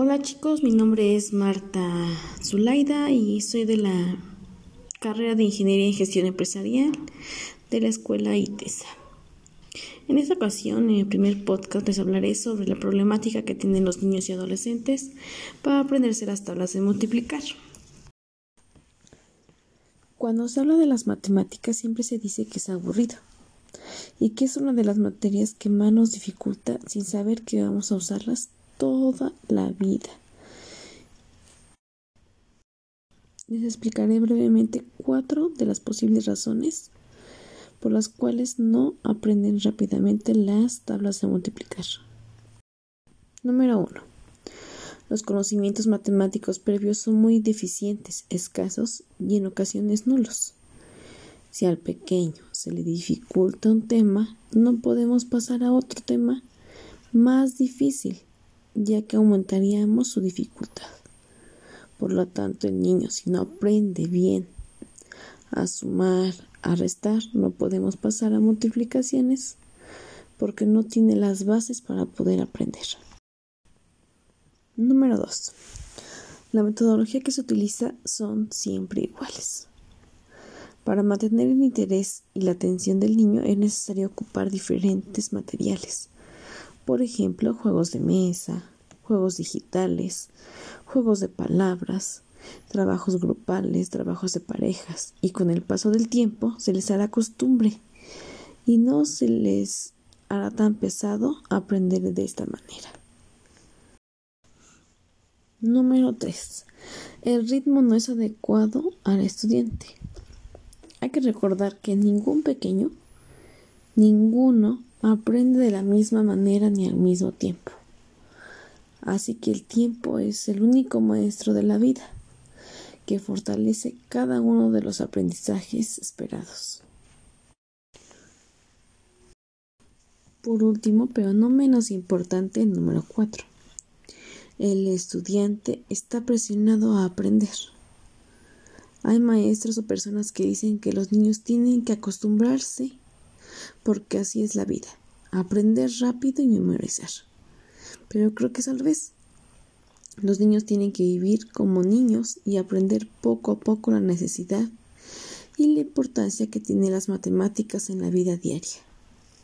Hola chicos, mi nombre es Marta Zulaida y soy de la carrera de Ingeniería en Gestión Empresarial de la Escuela ITESA. En esta ocasión, en el primer podcast, les hablaré sobre la problemática que tienen los niños y adolescentes para aprenderse las tablas de multiplicar. Cuando se habla de las matemáticas siempre se dice que es aburrido y que es una de las materias que más nos dificulta sin saber que vamos a usarlas toda la vida. Les explicaré brevemente cuatro de las posibles razones por las cuales no aprenden rápidamente las tablas de multiplicar. Número 1. Los conocimientos matemáticos previos son muy deficientes, escasos y en ocasiones nulos. Si al pequeño se le dificulta un tema, no podemos pasar a otro tema más difícil, ya que aumentaríamos su dificultad. Por lo tanto, el niño, si no aprende bien a sumar, a restar, no podemos pasar a multiplicaciones porque no tiene las bases para poder aprender. Número 2. La metodología que se utiliza son siempre iguales. Para mantener el interés y la atención del niño es necesario ocupar diferentes materiales. Por ejemplo, juegos de mesa, juegos digitales, juegos de palabras, trabajos grupales, trabajos de parejas, y con el paso del tiempo se les hará costumbre y no se les hará tan pesado aprender de esta manera. Número 3. El ritmo no es adecuado al estudiante. Hay que recordar que ningún pequeño, ninguno aprende de la misma manera ni al mismo tiempo. Así que el tiempo es el único maestro de la vida que fortalece cada uno de los aprendizajes esperados. Por último, pero no menos importante, el número 4. El estudiante está presionado a aprender. Hay maestros o personas que dicen que los niños tienen que acostumbrarse porque así es la vida, aprender rápido y memorizar. Pero creo que es al revés. Los niños tienen que vivir como niños y aprender poco a poco la necesidad y la importancia que tienen las matemáticas en la vida diaria.